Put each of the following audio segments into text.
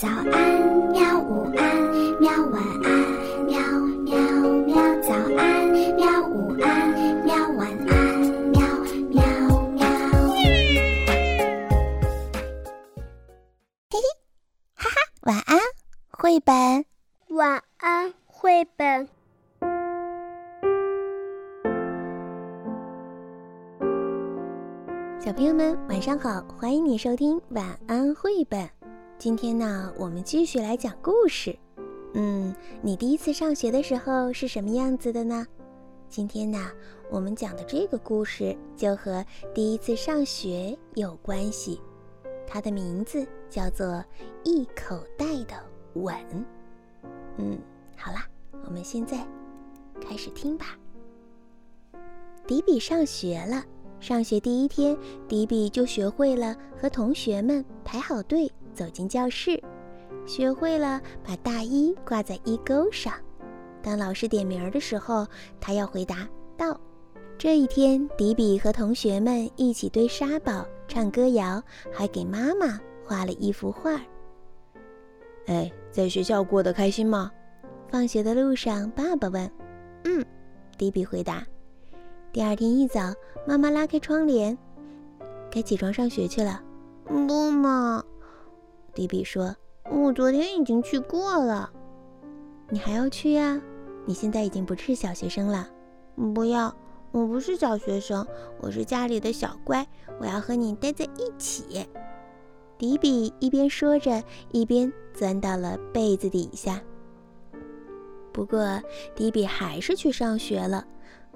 早安，喵！午安，喵！晚安，喵喵喵！早安，喵！午安，喵！晚安，喵喵喵！嘿嘿，哈哈，晚安，绘本。晚安，绘本。小朋友们，晚上好！欢迎你收听晚安绘本。今天呢，我们继续来讲故事。嗯，你第一次上学的时候是什么样子的呢？今天呢，我们讲的这个故事就和第一次上学有关系。它的名字叫做《一口袋的吻》。嗯，好啦，我们现在开始听吧。迪比上学了，上学第一天，迪比就学会了和同学们排好队。走进教室，学会了把大衣挂在衣钩上。当老师点名的时候，他要回答“到”。这一天，迪比和同学们一起堆沙堡、唱歌谣，还给妈妈画了一幅画。哎，在学校过得开心吗？放学的路上，爸爸问。“嗯。”迪比回答。第二天一早，妈妈拉开窗帘：“该起床上学去了。”“不嘛。”迪比说：“我昨天已经去过了，你还要去呀？你现在已经不是小学生了。不要，我不是小学生，我是家里的小乖，我要和你待在一起。”迪比一边说着，一边钻到了被子底下。不过，迪比还是去上学了。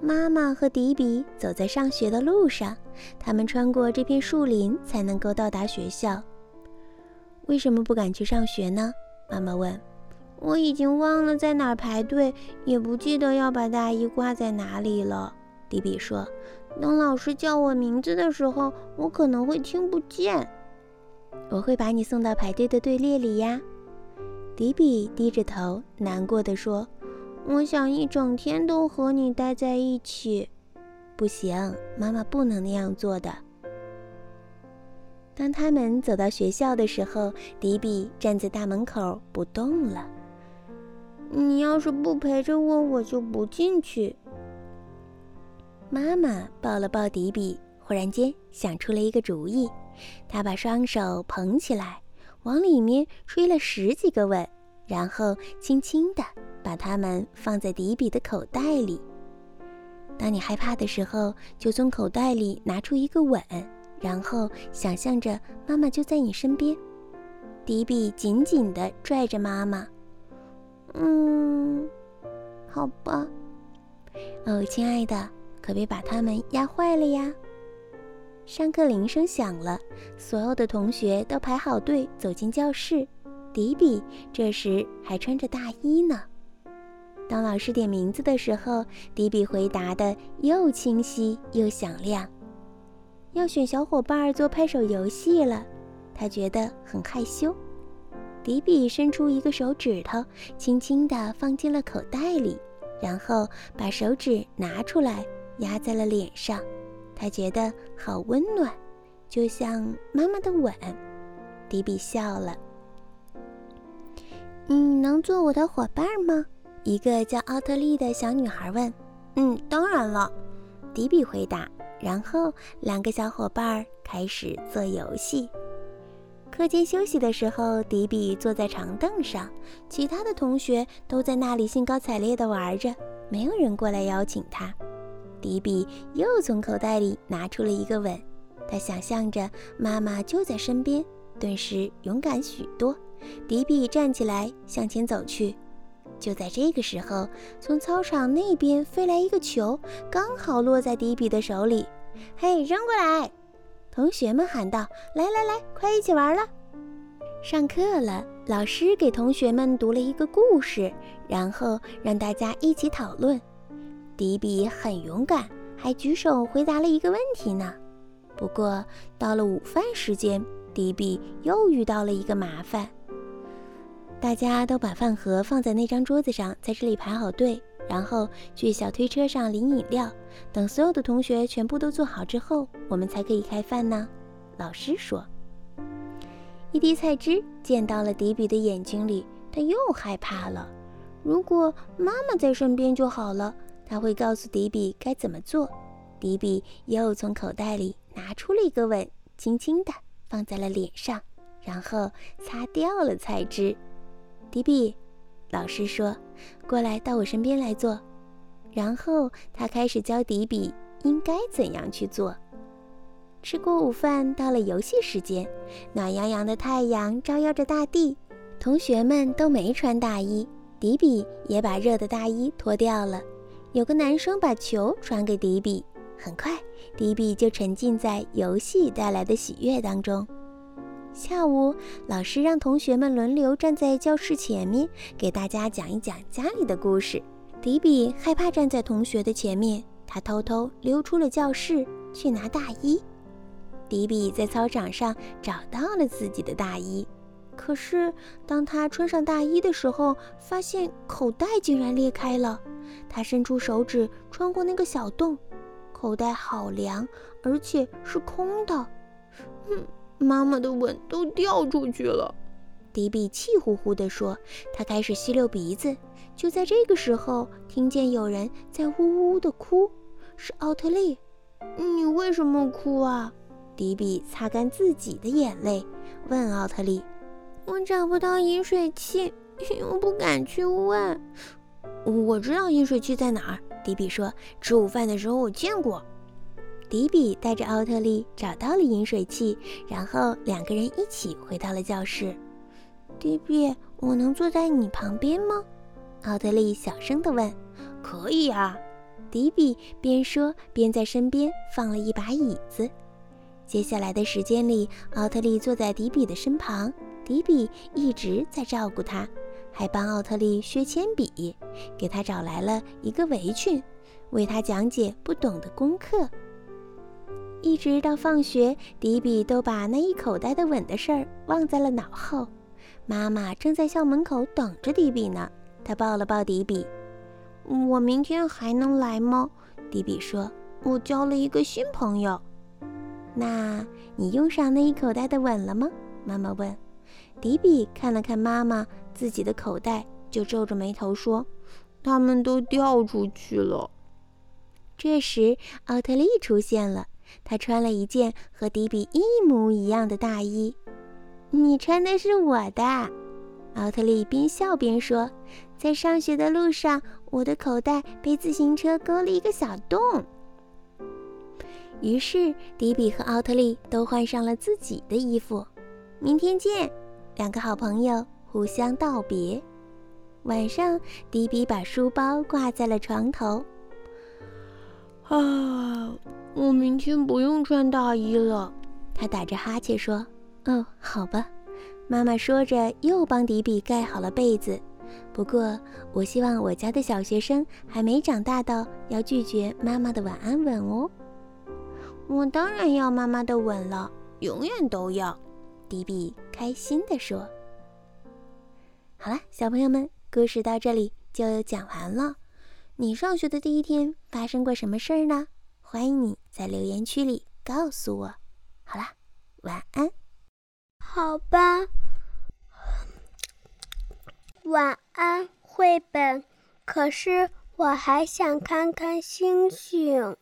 妈妈和迪比走在上学的路上，他们穿过这片树林才能够到达学校。为什么不敢去上学呢？妈妈问。我已经忘了在哪儿排队，也不记得要把大衣挂在哪里了。迪比说。等老师叫我名字的时候，我可能会听不见。我会把你送到排队的队列里呀。迪比低着头，难过的说。我想一整天都和你待在一起。不行，妈妈不能那样做的。当他们走到学校的时候，迪比站在大门口不动了。你要是不陪着我，我就不进去。妈妈抱了抱迪比，忽然间想出了一个主意。她把双手捧起来，往里面吹了十几个吻，然后轻轻地把它们放在迪比的口袋里。当你害怕的时候，就从口袋里拿出一个吻。然后想象着妈妈就在你身边，迪比紧紧地拽着妈妈。嗯，好吧。哦，亲爱的，可别把它们压坏了呀。上课铃声响了，所有的同学都排好队走进教室。迪比这时还穿着大衣呢。当老师点名字的时候，迪比回答的又清晰又响亮。要选小伙伴做拍手游戏了，他觉得很害羞。迪比伸出一个手指头，轻轻地放进了口袋里，然后把手指拿出来压在了脸上，他觉得好温暖，就像妈妈的吻。迪比笑了。你能做我的伙伴吗？一个叫奥特利的小女孩问。嗯，当然了，迪比回答。然后，两个小伙伴开始做游戏。课间休息的时候，迪比坐在长凳上，其他的同学都在那里兴高采烈地玩着，没有人过来邀请他。迪比又从口袋里拿出了一个吻，他想象着妈妈就在身边，顿时勇敢许多。迪比站起来向前走去。就在这个时候，从操场那边飞来一个球，刚好落在迪比的手里。嘿，扔过来！同学们喊道：“来来来，快一起玩了！”上课了，老师给同学们读了一个故事，然后让大家一起讨论。迪比很勇敢，还举手回答了一个问题呢。不过到了午饭时间，迪比又遇到了一个麻烦。大家都把饭盒放在那张桌子上，在这里排好队，然后去小推车上领饮料。等所有的同学全部都做好之后，我们才可以开饭呢。老师说。一滴菜汁溅到了迪比的眼睛里，他又害怕了。如果妈妈在身边就好了，他会告诉迪比该怎么做。迪比又从口袋里拿出了一个吻，轻轻地放在了脸上，然后擦掉了菜汁。迪比，老师说：“过来到我身边来做。”然后他开始教迪比应该怎样去做。吃过午饭，到了游戏时间。暖洋洋的太阳照耀着大地，同学们都没穿大衣，迪比也把热的大衣脱掉了。有个男生把球传给迪比。很快，迪比就沉浸在游戏带来的喜悦当中。下午，老师让同学们轮流站在教室前面，给大家讲一讲家里的故事。迪比害怕站在同学的前面，他偷偷溜出了教室去拿大衣。迪比在操场上找到了自己的大衣，可是当他穿上大衣的时候，发现口袋竟然裂开了。他伸出手指穿过那个小洞。口袋好凉，而且是空的。嗯，妈妈的吻都掉出去了。迪比气呼呼地说。他开始吸溜鼻子。就在这个时候，听见有人在呜呜地哭，是奥特利。你为什么哭啊？迪比擦干自己的眼泪，问奥特利。我找不到饮水器，又不敢去问。我知道饮水器在哪儿。迪比说：“吃午饭的时候我见过。”迪比带着奥特利找到了饮水器，然后两个人一起回到了教室。迪比，我能坐在你旁边吗？奥特利小声地问。“可以啊。”迪比边说边在身边放了一把椅子。接下来的时间里，奥特利坐在迪比的身旁，迪比一直在照顾他。还帮奥特利削铅笔，给他找来了一个围裙，为他讲解不懂的功课。一直到放学，迪比都把那一口袋的吻的事儿忘在了脑后。妈妈正在校门口等着迪比呢，她抱了抱迪比：“我明天还能来吗？”迪比说：“我交了一个新朋友。”那你用上那一口袋的吻了吗？妈妈问。迪比看了看妈妈自己的口袋，就皱着眉头说：“他们都掉出去了。”这时，奥特利出现了，他穿了一件和迪比一模一样的大衣。“你穿的是我的。”奥特利边笑边说，“在上学的路上，我的口袋被自行车割了一个小洞。”于是，迪比和奥特利都换上了自己的衣服。明天见。两个好朋友互相道别。晚上，迪比把书包挂在了床头。啊，我明天不用穿大衣了。他打着哈欠说：“哦，好吧。”妈妈说着，又帮迪比盖好了被子。不过，我希望我家的小学生还没长大到要拒绝妈妈的晚安吻哦。我当然要妈妈的吻了，永远都要。迪比开心地说：“好了，小朋友们，故事到这里就讲完了。你上学的第一天发生过什么事儿呢？欢迎你在留言区里告诉我。好啦，晚安。好吧，晚安，绘本。可是我还想看看星星。”